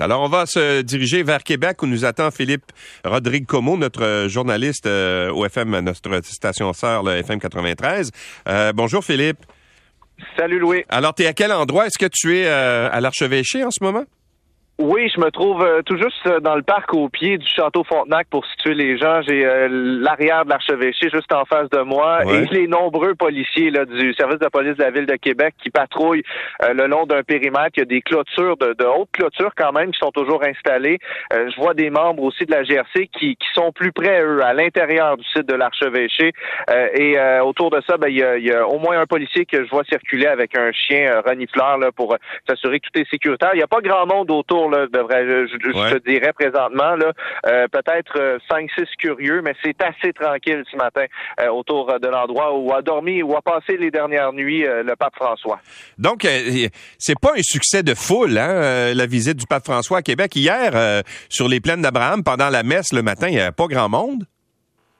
Alors, on va se diriger vers Québec où nous attend Philippe Rodrigue Como, notre journaliste euh, au FM, notre station sœur, le FM 93. Euh, bonjour Philippe. Salut Louis. Alors, tu es à quel endroit? Est-ce que tu es euh, à l'archevêché en ce moment? Oui, je me trouve euh, tout juste euh, dans le parc au pied du château Frontenac pour situer les gens. J'ai euh, l'arrière de l'archevêché juste en face de moi et les nombreux policiers là, du service de police de la ville de Québec qui patrouillent le long d'un périmètre. Il y a des clôtures, de, de hautes clôtures quand même, qui sont toujours installées. je vois des membres aussi de la GRC qui, qui sont plus près, eux, à l'intérieur du site de l'archevêché. et autour de ça, ben, il, y a, il y, a, au moins un policier que je vois circuler avec un chien renifleur là, pour s'assurer que tout est sécuritaire. Il n'y a pas grand monde autour devrais, je, te dirais présentement, là, euh, peut-être 5-6 euh, curieux, mais c'est assez tranquille ce matin euh, autour de l'endroit où a dormi, où a passé les dernières nuits le pape François. Donc, c'est pas un succès de foule, hein, la visite du pape François à Québec. Hier, sur les plaines d'Abraham, pendant la messe le matin, il n'y avait pas grand monde.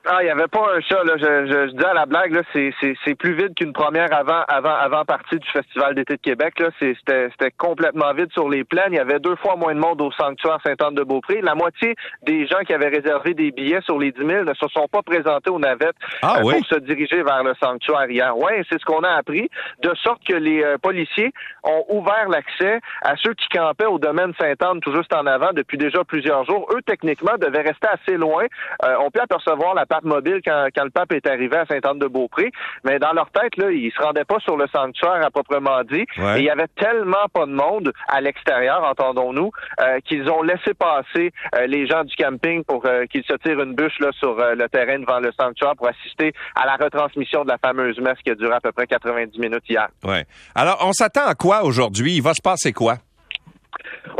Ah, il n'y avait pas un chat, là. Je, je, dis à la blague, là, c'est, c'est, c'est plus vide qu'une première avant, avant, avant partie du Festival d'été de Québec, là. c'était, c'était complètement vide sur les plaines. Il y avait deux fois moins de monde au sanctuaire Sainte-Anne-de-Beaupré. La moitié des gens qui avaient réservé des billets sur les 10 000 ne se sont pas présentés aux navettes ah, euh, pour se diriger vers le sanctuaire hier. Ouais, c'est ce qu'on a appris. De sorte que les euh, policiers ont ouvert l'accès à ceux qui campaient au domaine Sainte-Anne tout juste en avant depuis déjà plusieurs jours. Eux, techniquement, devaient rester assez loin. Euh, on peut apercevoir la mobile quand, le pape est arrivé à Sainte-Anne-de-Beaupré. Mais dans leur tête, là, ils se rendaient pas sur le sanctuaire à proprement dit. Et il y avait tellement pas de monde à l'extérieur, entendons-nous, euh, qu'ils ont laissé passer euh, les gens du camping pour euh, qu'ils se tirent une bûche là, sur le terrain devant le sanctuaire pour assister à la retransmission de la fameuse messe qui a duré à peu près 90 minutes hier. Ouais. Alors, on s'attend à quoi aujourd'hui? Il va se passer quoi?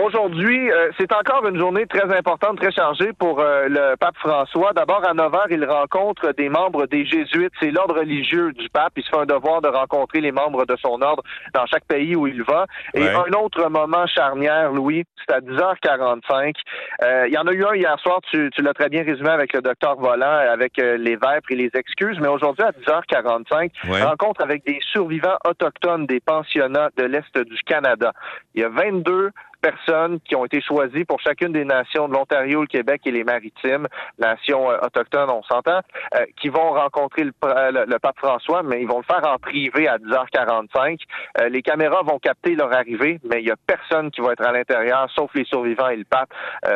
Aujourd'hui, euh, c'est encore une journée très importante, très chargée pour euh, le pape François. D'abord, à 9 h, il rencontre des membres des Jésuites. C'est l'ordre religieux du pape. Il se fait un devoir de rencontrer les membres de son ordre dans chaque pays où il va. Et un autre moment charnière, Louis, c'est à 10h45. Euh, il y en a eu un hier soir, tu, tu l'as très bien résumé avec le docteur Volant, avec les vêpres et les excuses. Mais aujourd'hui, à 10h45, rencontre avec des survivants autochtones des pensionnats de l'Est du Canada. Il y a 22 personnes qui ont été choisies pour chacune des nations de l'Ontario, le Québec et les Maritimes, nations euh, autochtones, on s'entend, euh, qui vont rencontrer euh, le, pape François, mais ils vont le faire en privé à 10h45. les caméras vont capter leur arrivée, mais il y a personne qui va être à l'intérieur, sauf les survivants et le pape,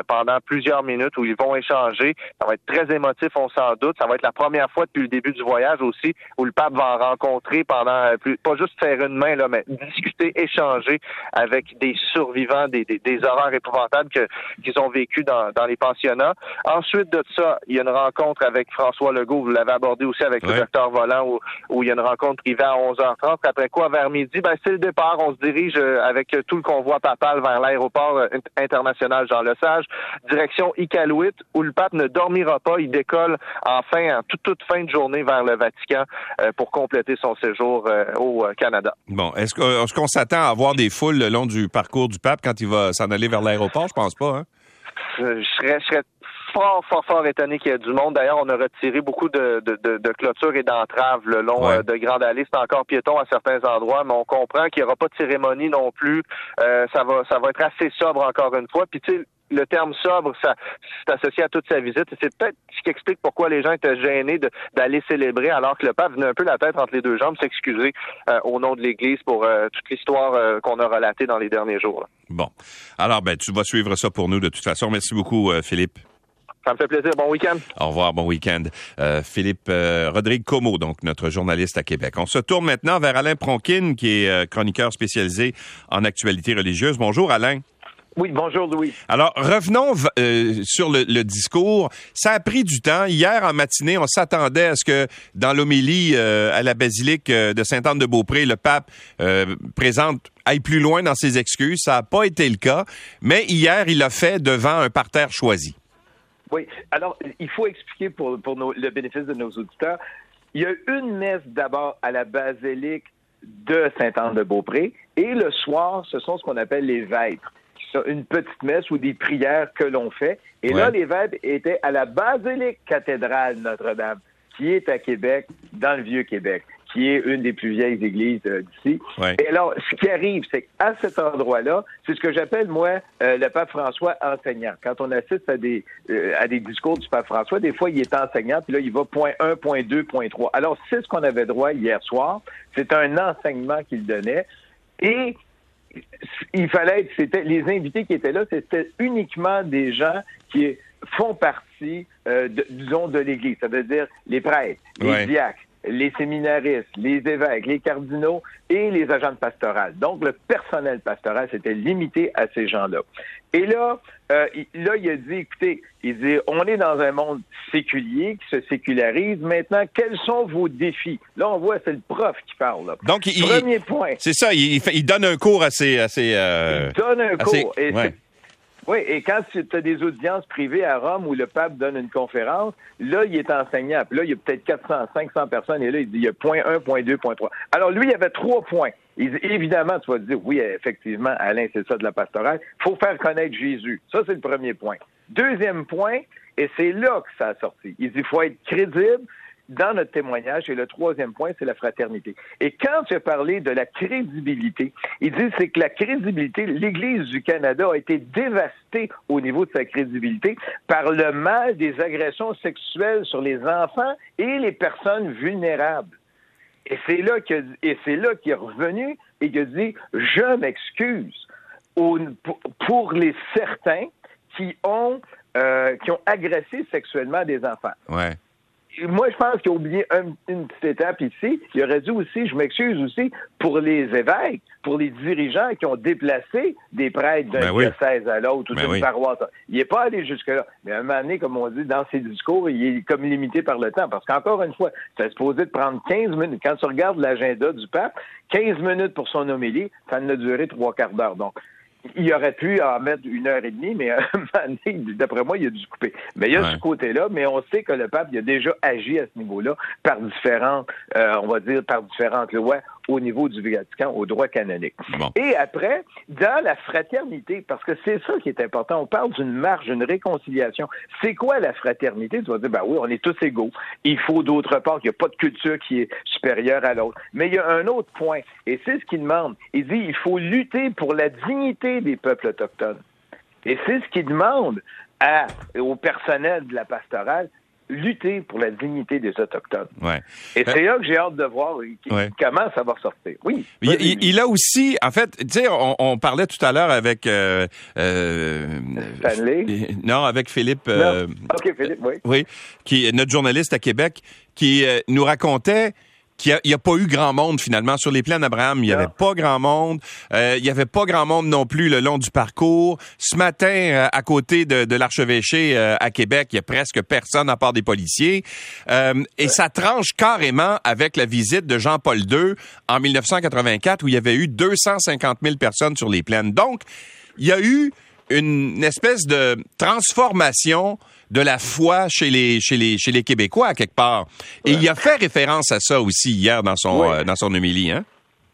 pendant plusieurs minutes où ils vont échanger. Ça va être très émotif, on s'en doute. Ça va être la première fois depuis le début du voyage aussi où le pape va en rencontrer pendant, pas juste faire une main, là, mais discuter, échanger avec des survivants, des des, horreurs épouvantables qu'ils ont vécues dans, les pensionnats. Ensuite de ça, il y a une rencontre avec François Legault, vous l'avez abordé aussi avec le docteur Volant, où, il y a une rencontre privée à 11h30. Après quoi, vers midi, ben, c'est le départ. On se dirige euh, avec tout le convoi papal vers l'aéroport euh, international Jean-Lesage, direction Iqaluit, où le pape ne dormira pas. Il décolle enfin, en toute, toute fin de journée vers le Vatican euh, pour compléter son séjour au Canada. Bon, est-ce qu'on s'attend à avoir des foules le long du parcours du pape quand il va s'en aller vers l'aéroport? Je pense pas, hein? Je serais, fort, fort, fort étonné qu'il y ait du monde. D'ailleurs, on a retiré beaucoup de, de, clôtures et d'entraves le long euh, de Grande Allée. C'est encore piéton à certains endroits, mais on comprend qu'il n'y aura pas de cérémonie non plus. Euh, ça va ça va être assez sobre encore une fois. Puis tu sais, le terme sobre, ça, c'est associé à toute sa visite. C'est peut-être ce qui explique pourquoi les gens étaient gênés d'aller célébrer alors que le pape venait un peu la tête entre les deux jambes s'excuser euh, au nom de l'Église pour euh, toute l'histoire euh, qu'on a relatée dans les derniers jours. Bon. Alors, ben, tu vas suivre ça pour nous de toute façon. Merci beaucoup, Philippe. Ça me fait plaisir. Bon week-end. Au revoir. Bon week-end. Philippe Rodrigue Como, donc notre journaliste à Québec. On se tourne maintenant vers Alain Pronkin, qui est chroniqueur spécialisé en actualité religieuse. Bonjour, Alain. Oui, bonjour Louis. Alors, revenons euh, sur le, discours. Ça a pris du temps. Hier en matinée, on s'attendait à ce que dans l'homélie euh, à la basilique euh, de Sainte-Anne-de-Beaupré, le pape présente aille plus loin dans ses excuses. Ça n'a pas été le cas. Mais hier, il a fait devant un parterre choisi. Oui. Alors, il faut expliquer pour, le bénéfice de nos auditeurs. Il y a une messe d'abord à la basilique de Sainte-Anne-de-Beaupré et le soir, ce sont ce qu'on appelle les vêtres une petite messe ou des prières que l'on fait. Et là, les vêpres étaient à la basilique cathédrale Notre-Dame, qui est à Québec, dans le Vieux-Québec, qui est une des plus vieilles églises euh, d'ici. Et alors, ce qui arrive, c'est qu'à cet endroit-là, c'est ce que j'appelle, moi, euh, le pape François enseignant. Quand on assiste à des, euh, à des discours du pape François, des fois, il est enseignant, puis là, il va point 1, point 2, point 3. Alors, c'est ce qu'on avait droit hier soir. C'est un enseignement qu'il donnait. Et il fallait, c'était les invités qui étaient là, c'était uniquement des gens qui font partie, de, disons, de l'Église. Ça veut dire les prêtres, les diacres, les séminaristes, les évêques, les cardinaux et les agents de pastoral. Donc, le personnel pastoral s'était limité à ces gens-là. Et là, euh, là, il a dit, écoutez, il dit, on est dans un monde séculier qui se sécularise. Maintenant, quels sont vos défis? Là, on voit, c'est le prof qui parle. Là. Donc, il, premier point. C'est ça, il, donne un cours assez... assez euh, il donne un cours. Et oui, et quand tu as des audiences privées à Rome où le pape donne une conférence, là, il est enseignant. Là, il y a peut-être 400, 500 personnes, et là, il dit il y a point 1, point 2, point 3. Alors, lui, il y avait trois points. évidemment, tu vas te dire, oui, effectivement, Alain, c'est ça de la pastorale. Il faut faire connaître Jésus. Ça, c'est le premier point. Deuxième point, et c'est là que ça a sorti. Il dit, il faut être crédible, dans notre témoignage. Et le troisième point, c'est la fraternité. Et quand tu as parlé de la crédibilité, il dit c'est que la crédibilité, l'Église du Canada a été dévastée au niveau de sa crédibilité par le mal des agressions sexuelles sur les enfants et les personnes vulnérables. Et c'est là que, et c'est là qu'il est revenu et qu'il a dit je m'excuse pour, les certains qui ont euh, qui ont agressé sexuellement des enfants. Ouais moi, je pense qu'il a oublié une petite étape ici. Il aurait dit aussi, je m'excuse aussi, pour les évêques, pour les dirigeants qui ont déplacé des prêtres d'un ben diocèse à l'autre ou ben d'une paroisse. Il n'est pas allé jusque-là. Mais à un moment donné, comme on dit, dans ses discours, il est comme limité par le temps. Parce qu'encore une fois, c'est supposé de prendre 15 minutes. Quand tu regardes l'agenda du pape, 15 minutes pour son homélie, ça ne a duré trois quarts d'heure. Donc, il aurait pu en mettre une heure et demie, mais d'après moi, il a dû couper. Mais il y a ce côté-là, mais on sait que le pape il a déjà agi à ce niveau-là par différentes, euh, on va dire, par différentes lois au niveau du Vatican, au droit canonique. Et après, dans la fraternité, parce que c'est ça qui est important, on parle d'une marge, d'une réconciliation. C'est quoi la fraternité? Tu vas dire, ben oui, on est tous égaux. Il faut d'autre part qu'il n'y a pas de culture qui est supérieure à l'autre. Mais il y a un autre point, et c'est ce qu'il demande. Il dit, il faut lutter pour la dignité des peuples autochtones. Et c'est ce qu'il demande à, au personnel de la pastorale, lutter pour la dignité des Autochtones. Ouais. Et c'est là que j'ai hâte de voir comment ça va sortir. Oui. Il, a aussi, en fait, tu sais, on, parlait tout à l'heure avec... Euh, euh, Stanley? Non, avec Philippe... Euh, OK, Philippe, oui. Oui, qui est notre journaliste à Québec, qui nous racontait qu'il n'y a, pas eu grand monde finalement sur les plans d'Abraham. Il n'y avait pas grand monde. Euh, il n'y avait pas grand monde non plus le long du parcours. Ce matin, euh, à côté de, de l'archevêché euh, à Québec, il y a presque personne à part des policiers. et ça tranche carrément avec la visite de Jean-Paul II en 1984 où il y avait eu 250 000 personnes sur les plaines. Donc, il y a eu une espèce de transformation de la foi chez les, chez les, chez les Québécois, à quelque part. Et il a fait référence à ça aussi hier dans son, euh, dans son homélie, hein?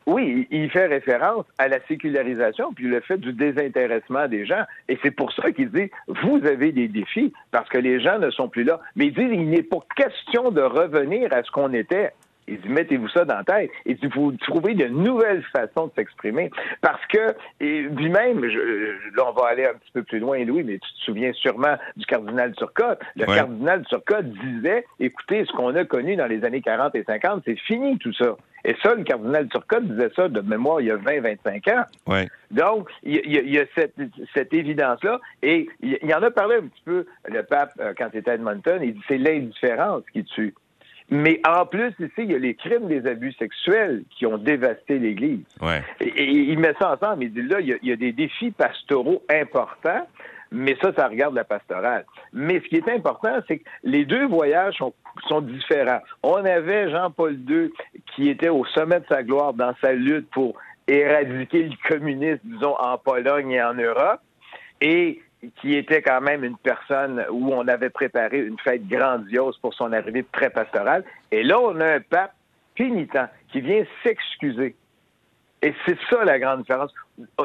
Oui, il fait référence à la sécularisation puis le fait du désintéressement des gens. Et c'est pour ça qu'il dit, vous avez des défis parce que les gens ne sont plus là. Mais il dit, il n'est pas question de revenir à ce qu'on était. Il dit, mettez-vous ça dans la tête. Et il faut trouver de nouvelles façons de s'exprimer. Parce que, lui-même, là, on va aller un petit peu plus loin, Louis, mais tu te souviens sûrement du cardinal Turcotte. Le cardinal Turcotte disait, écoutez, ce qu'on a connu dans les années 40 et 50, c'est fini tout ça. Et ça, le cardinal Turcotte disait ça de mémoire il y a 20-25 ans. Ouais. Donc, il y, a, cette, cette évidence-là. Et il, y en a parlé un petit peu, le pape, euh, quand il était à Edmonton, il dit c'est l'indifférence qui tue. Mais en plus, ici, il y a les crimes des abus sexuels qui ont dévasté l'Église. Et, il met ça ensemble. Il dit là, il y, a, des défis pastoraux importants, mais ça, ça regarde la pastorale. Mais ce qui est important, c'est que les deux voyages sont, sont différents. On avait Jean-Paul II qui était au sommet de sa gloire dans sa lutte pour éradiquer le communisme, disons, en Pologne et en Europe. Et qui était quand même une personne où on avait préparé une fête grandiose pour son arrivée pré-pastorale. Et là, on a un pape pénitent qui vient s'excuser. Et c'est ça la grande différence.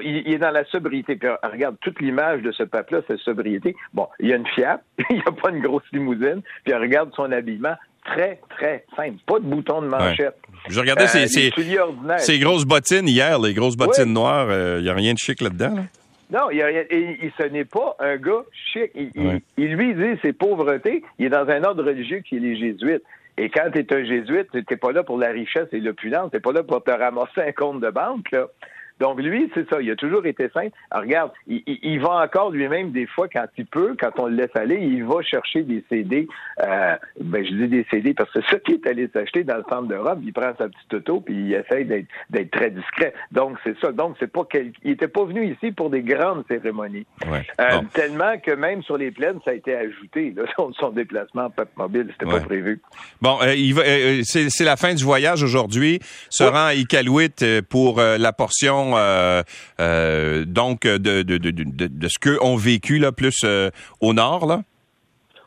Il, est dans la sobriété. Puis regarde, toute l'image de ce pape-là, c'est sobriété. Bon, il y a une Fiat, il n'y a pas une grosse limousine, puis regarde son habillement, très, très simple. Pas de bouton de manchette. Je regardais Euh, ces, grosses bottines hier, les grosses bottines Oui. noires. Il n'y a rien de chic là-dedans. là? Non, il, a ce n'est pas un gars chic. Il, il- Ouais. il lui dit c'est pauvreté. Il est dans un ordre religieux qui est les jésuites. Et quand tu es un jésuite, tu n'es pas là pour la richesse et l'opulence. Tu n'es pas là pour te ramasser un compte de banque. Là. Donc lui, c'est ça. Il a toujours été simple. Alors, regarde, il, il- il va encore lui-même des fois quand il peut, quand on le laisse aller, il va chercher des CD. Euh, ben je dis des CD parce que c'est ça qu'il est allé s'acheter dans le centre de Rome. Il prend sa petite auto puis il essaye d'être, très discret. Donc c'est ça. Donc c'est pas quel... il était pas venu ici pour des grandes cérémonies. Ouais. Euh. Tellement que même sur les plaines, ça a été ajouté. Là, son, son déplacement en peuple mobile, c'était Ouais. pas prévu. Bon, euh, il va- euh, c'est la fin du voyage aujourd'hui. Se rend à Iqaluit pour la portion euh, euh, donc de, de, de, de, de- ce qu'eux ont vécu là, plus euh, au nord. Là?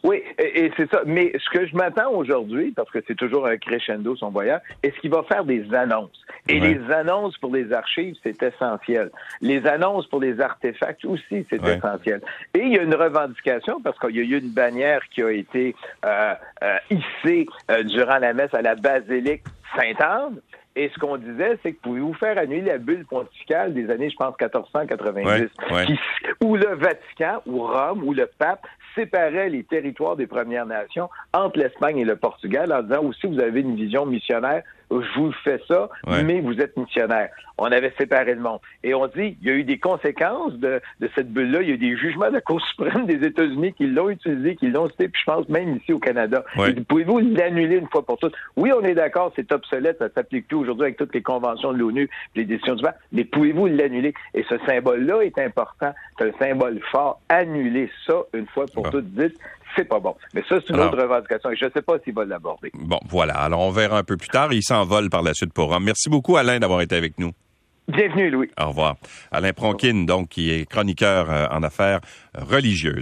Oui, et, et c'est ça. Mais ce que je m'attends aujourd'hui, parce que c'est toujours un crescendo son voyage, est-ce qu'il va faire des annonces? Et Ouais. les annonces pour les archives, c'est essentiel. Les annonces pour les artefacts aussi, c'est Ouais. essentiel. Et il y a une revendication, parce qu'il y a eu une bannière qui a été euh, euh, hissée euh, durant la messe à la basilique Sainte-Anne. Et ce qu'on disait, c'est que pouvez-vous faire annuler la bulle pontificale des années, je pense, 1490, Ouais, ouais. qui- où le Vatican, ou Rome, ou le pape séparait les territoires des Premières Nations entre l'Espagne et le Portugal en disant aussi, vous avez une vision missionnaire, je vous fais ça, Ouais. mais vous êtes missionnaire. On avait séparé le monde. Et on dit, il y a eu des conséquences de, de cette bulle-là. Il y a eu des jugements de la Cour suprême des États-Unis qui l'ont utilisé, qui l'ont cité, puis je pense même ici au Canada. Ouais. Pouvez-vous l'annuler une fois pour toutes? Oui, on est d'accord, c'est obsolète, ça s'applique plus aujourd'hui avec toutes les conventions de l'ONU, les décisions du PAC, mais pouvez-vous l'annuler? Et ce symbole-là est important. C'est un symbole fort. Annuler ça une fois pour toutes, dites, c'est pas bon. Mais ça, c'est une Alors- autre revendication et je ne sais pas s'il va l'aborder. Bon, voilà. Alors, on verra un peu plus tard. Il s'envole par la suite pour Rome. Merci beaucoup, Alain, d'avoir été avec nous. Bienvenue, Louis. Au revoir. Alain Pronkin, donc, qui est chroniqueur euh, en affaires religieuses.